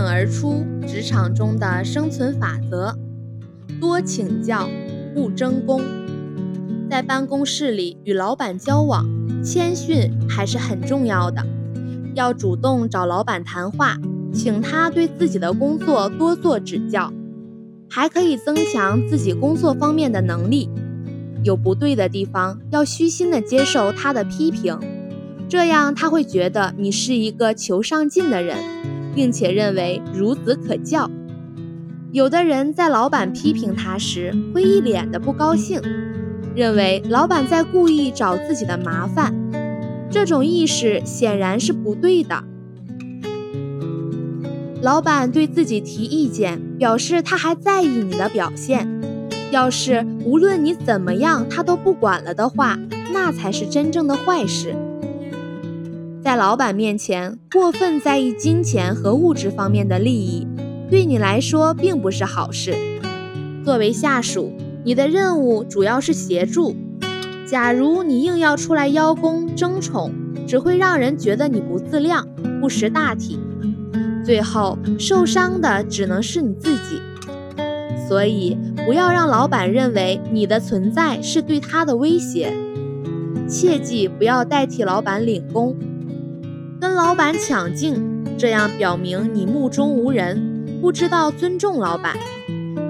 颖而出职场中的生存法则：多请教，不争功。在办公室里与老板交往，谦逊还是很重要的。要主动找老板谈话，请他对自己的工作多做指教，还可以增强自己工作方面的能力。有不对的地方，要虚心的接受他的批评，这样他会觉得你是一个求上进的人，并且认为孺子可教。有的人在老板批评他时，会一脸的不高兴。认为老板在故意找自己的麻烦，这种意识显然是不对的。老板对自己提意见，表示他还在意你的表现。要是无论你怎么样，他都不管了的话，那才是真正的坏事。在老板面前过分在意金钱和物质方面的利益，对你来说并不是好事。作为下属。你的任务主要是协助。假如你硬要出来邀功争宠，只会让人觉得你不自量、不识大体，最后受伤的只能是你自己。所以，不要让老板认为你的存在是对他的威胁。切记不要代替老板领功，跟老板抢镜，这样表明你目中无人，不知道尊重老板，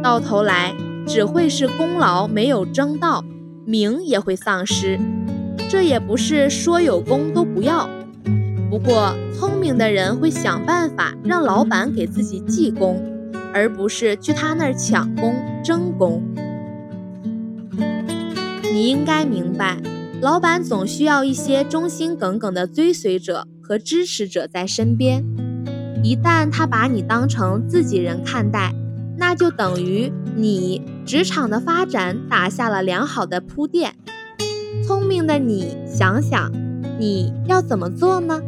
到头来。只会是功劳没有争到，名也会丧失。这也不是说有功都不要。不过聪明的人会想办法让老板给自己记功，而不是去他那儿抢功争功。你应该明白，老板总需要一些忠心耿耿的追随者和支持者在身边。一旦他把你当成自己人看待，那就等于你职场的发展打下了良好的铺垫。聪明的你，想想你要怎么做呢？